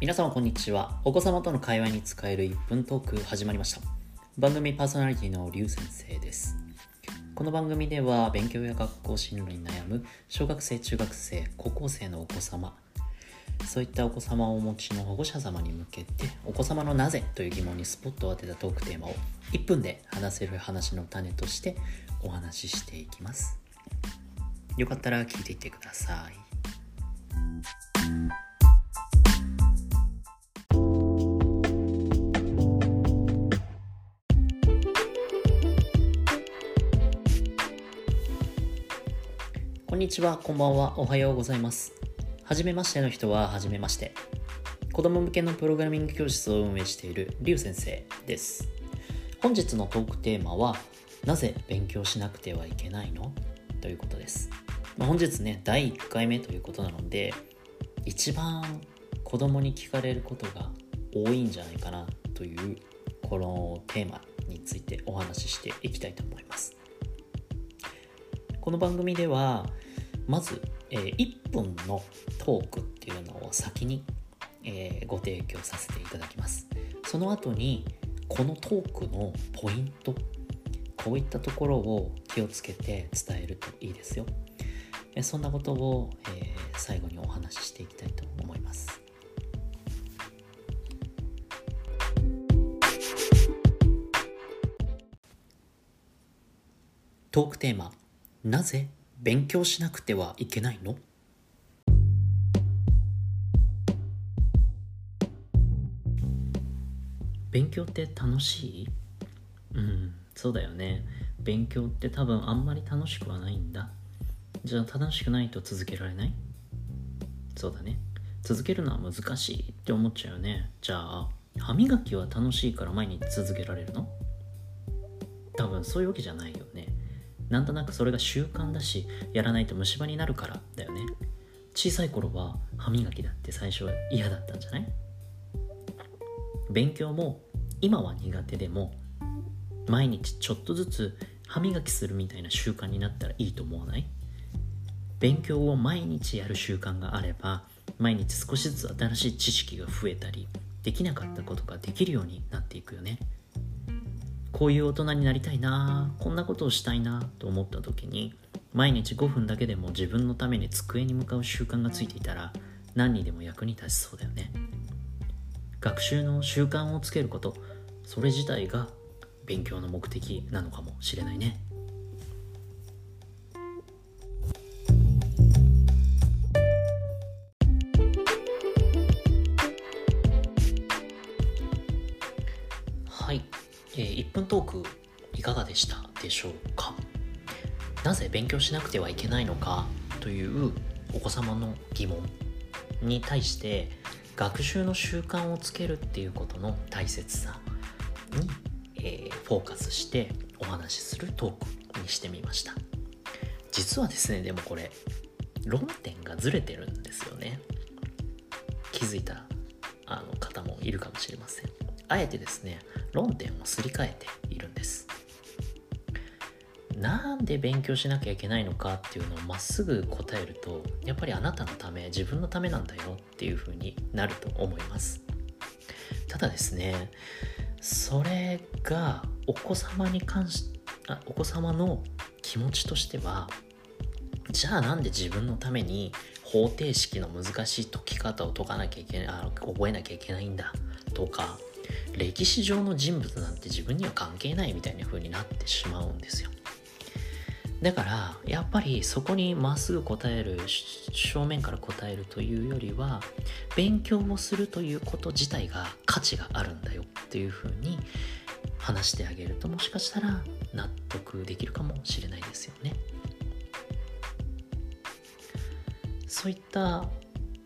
皆様こんにちは。お子様との会話に使える1分トーク始まりました。番組パーソナリティのりゅう先生です。この番組では勉強や学校進路に悩む小学生中学生高校生のお子様そういったお子様をお持ちの保護者様に向けてお子様のなぜという疑問にスポットを当てたトークテーマを1分で話せる話の種としてお話ししていきます。よかったら聞いていってください。んにちは、こんばんは、おはようございます。はじめましての人は、はじめまして。子供向けのプログラミング教室を運営しているりゅう先生です。本日のトークテーマは、なぜ勉強しなくてはいけないの？ということです。まあ、本日ね、第1回目ということなので、一番子供に聞かれることが多いんじゃないかなというこのテーマについてお話ししていきたいと思います。この番組ではまず、えー1分のトークっていうのを先に、えーご提供させていただきます。その後にこのトークのポイントこういったところを気をつけて伝えるといいですよ。そんなことを、えー最後にお話ししていきたいと思います。トークテーマなぜ勉強しなくてはいけないの？勉強って楽しい？うんそうだよね。勉強って多分あんまり楽しくはないんだ。じゃあ楽しくないと続けられない？そうだね。続けるのは難しいって思っちゃうよね。じゃあ歯磨きは楽しいから毎日続けられるの？多分そういうわけじゃないよ。なんとなくそれが習慣だしやらないと虫歯になるからだよね。小さい頃は歯磨きだって最初は嫌だったんじゃない？勉強も今は苦手でも毎日ちょっとずつ歯磨きするみたいな習慣になったらいいと思わない？勉強を毎日やる習慣があれば毎日少しずつ新しい知識が増えたりできなかったことができるようになっていくよね。こういう大人になりたいなこんなことをしたいなと思った時に毎日5分だけでも自分のために机に向かう習慣がついていたら何にでも役に立ちそうだよね。学習の習慣をつけることそれ自体が勉強の目的なのかもしれないね。はい、えー1分トークいかがでしたでしょうか？なぜ勉強しなくてはいけないのか？というお子様の疑問に対して学習の習慣をつけるっていうことの大切さに、えーフォーカスしてお話しするトークにしてみました。実はですねでもこれ論点がずれてるんですよね。気づいたあの方もいるかもしれません。あえてですね論点をすり替えているんです。なんで勉強しなきゃいけないのかっていうのをまっすぐ答えるとやっぱりあなたのため自分のためなんだよっていう風になると思います。ただですねそれがお子様に関しあお子様の気持ちとしてはじゃあなんで自分のために方程式の難しい解き方を解かなきゃいけないあ覚えなきゃいけないんだとか歴史上の人物なんて自分には関係ないみたいな風になってしまうんですよ。だからやっぱりそこにまっすぐ答える正面から答えるというよりは勉強をするということ自体が価値があるんだよっていう風に話してあげるともしかしたら納得できるかもしれないですよね。そういった、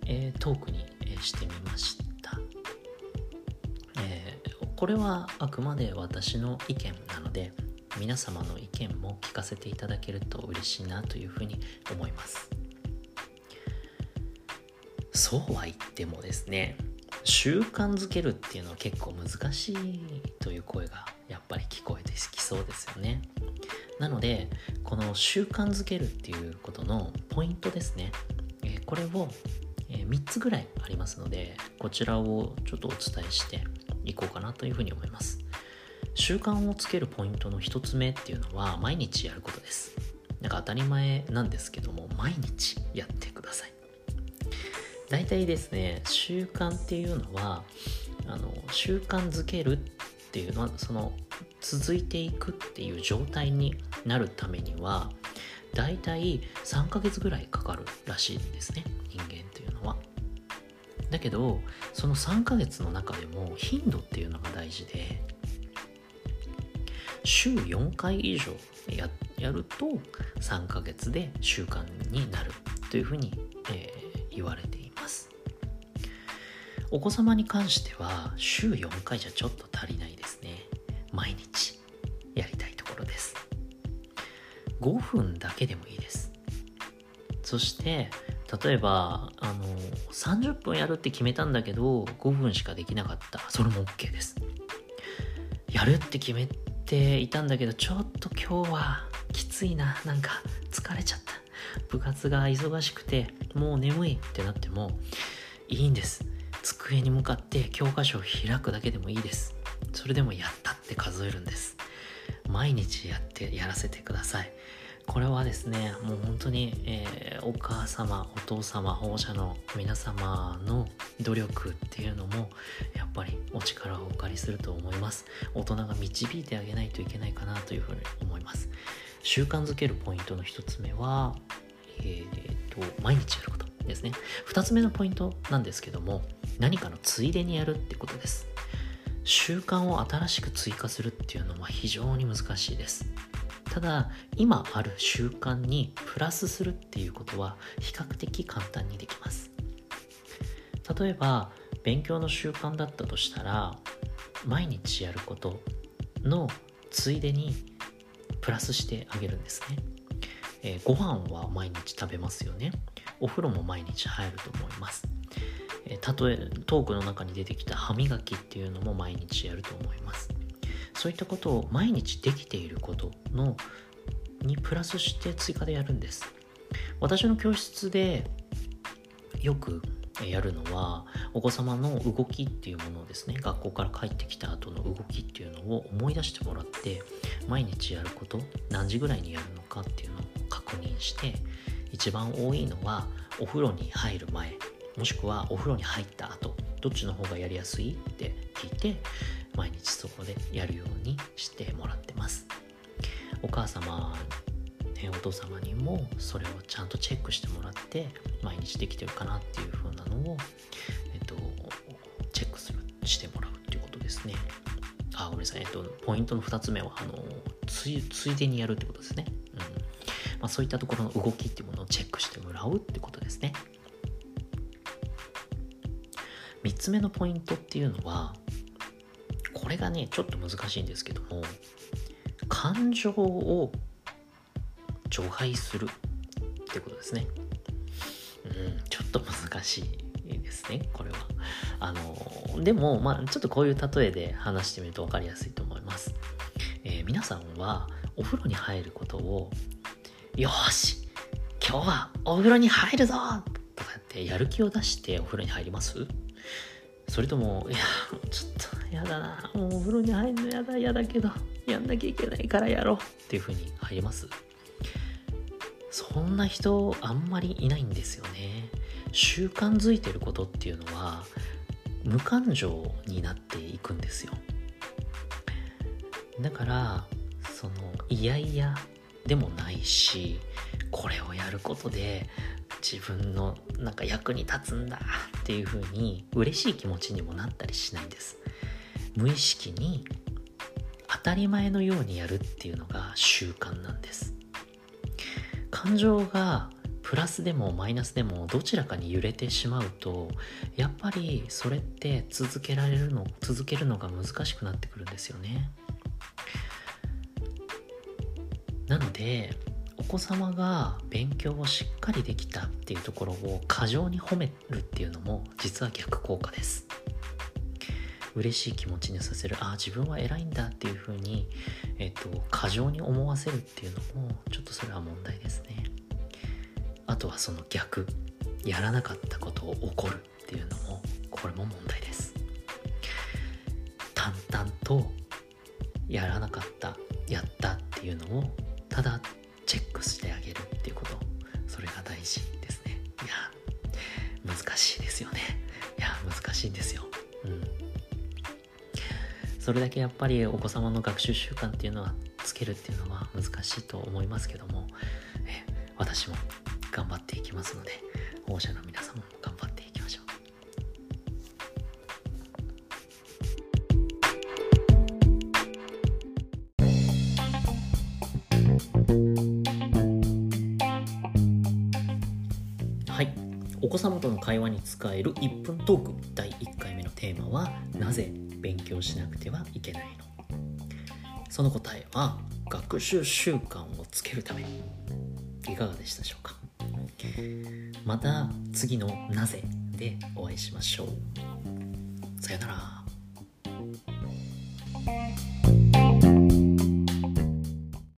えートークに、してみました、これはあくまで私の意見なので皆様の意見も聞かせていただけると嬉しいなというふうに思います。そうは言ってもですね習慣づけるっていうのは結構難しいという声がやっぱり聞こえてきそうですよね。なのでこの習慣づけるっていうことのポイントですね、これを、3つぐらいありますのでこちらをちょっとお伝えしていこうかなというふうに思います。習慣をつけるポイントの1つ目っていうのは毎日やることです。なんか当たり前なんですけども毎日やってください。大体ですね習慣っていうのはあの習慣づけるっていうのはその続いていくっていう状態になるためには大体3ヶ月ぐらいかかるらしいんですね人間だけどその3ヶ月の中でも頻度っていうのが大事で週4回以上ややると3ヶ月で習慣になるというふうに、えー、言われています。お子様に関しては週4回じゃちょっと足りないですね。毎日やりたいところです。5分だけでもいいです。そして例えばあの30分やるって決めたんだけど5分しかできなかった。それも OK です。やるって決めていたんだけどちょっと今日はきついな。なんか疲れちゃった。部活が忙しくてもう眠いってなってもいいんです。机に向かって教科書を開くだけでもいいです。それでもやったって数えるんです。毎日やってやらせてください。これはですねもう本当に、えー、お母様お父様保護者の皆様の努力っていうのもやっぱりお力をお借りすると思います。大人が導いてあげないといけないかなというふうに思います。習慣づけるポイントの1つ目はえーと、と毎日やることですね。2つ目のポイントなんですけども何かのついでにやるってことです。習慣を新しく追加するっていうのは非常に難しいです。ただ今ある習慣にプラスするっていうことは比較的簡単にできます。例えば勉強の習慣だったとしたら毎日やることのついでにプラスしてあげるんですね、えー、ご飯は毎日食べますよね。お風呂も毎日入ると思います。え例えトークの中に出てきた歯磨きっていうのも毎日やると思います。そういったことを毎日できていることのにプラスして追加でやるんです。私の教室でよくやるのはお子様の動きっていうものをですね学校から帰ってきた後の動きっていうのを思い出してもらって毎日やること何時ぐらいにやるのかっていうのを確認して一番多いのはお風呂に入る前もしくはお風呂に入った後どっちの方がやりやすいって聞いて毎日そこでやるようにしてもらってます。お母様お父様にもそれをちゃんとチェックしてもらって毎日できてるかなっていう風なのを、えっと、チェックするしてもらうっていうことですね。あごめんなさい、えっと、ポイントの2つ目はあのついついでにやるってことですね、うん。まあ、そういったところの動きっていうものをチェックしてもらうってことですね。3つ目のポイントっていうのはこれがねちょっと難しいんですけども感情を除外するってことですね。うんちょっと難しいですねこれは。あのでもまあちょっとこういう例えで話してみると分かりやすいと思います、えー、皆さんはお風呂に入ることをよし今日はお風呂に入るぞとかってやる気を出してお風呂に入ります？それとも、いや、ちょっとやだな、もうお風呂に入るのやだ、やだけど、やんなきゃいけないからやろう。っていう風に入ります。そんな人あんまりいないんですよね。習慣づいてることっていうのは、無感情になっていくんですよ。だから、その、いやいやでもないし、これをやることで自分のなんか役に立つんだっていう風に嬉しい気持ちにもなったりしないんです。無意識に当たり前のようにやるっていうのが習慣なんです。感情がプラスでもマイナスでもどちらかに揺れてしまうとやっぱりそれって続けられるの続けるのが難しくなってくるんですよね。なのでお子様が勉強をしっかりできたっていうところを過剰に褒めるっていうのも実は逆効果です。嬉しい気持ちにさせる。ああ自分は偉いんだっていうふうに、えっと、過剰に思わせるっていうのもちょっとそれは問題ですね。あとはその逆。やらなかったことを怒るっていうのもこれも問題です。淡々とやらなかったやったっていうのをただチェックしてあげるっていうこと。それが大事ですね。いや難しいですよね。いや難しいんですよ。うん。それだけやっぱりお子様の学習習慣っていうのはつけるっていうのは難しいと思いますけどもえ私も頑張っていきますので保護者の皆様も頑張って子様との会話に使える1分トーク第1回目のテーマはなぜ勉強しなくてはいけないの？その答えは学習習慣をつけるため。いかがでしたでしょうか？また次の「なぜ」でお会いしましょう。さよなら。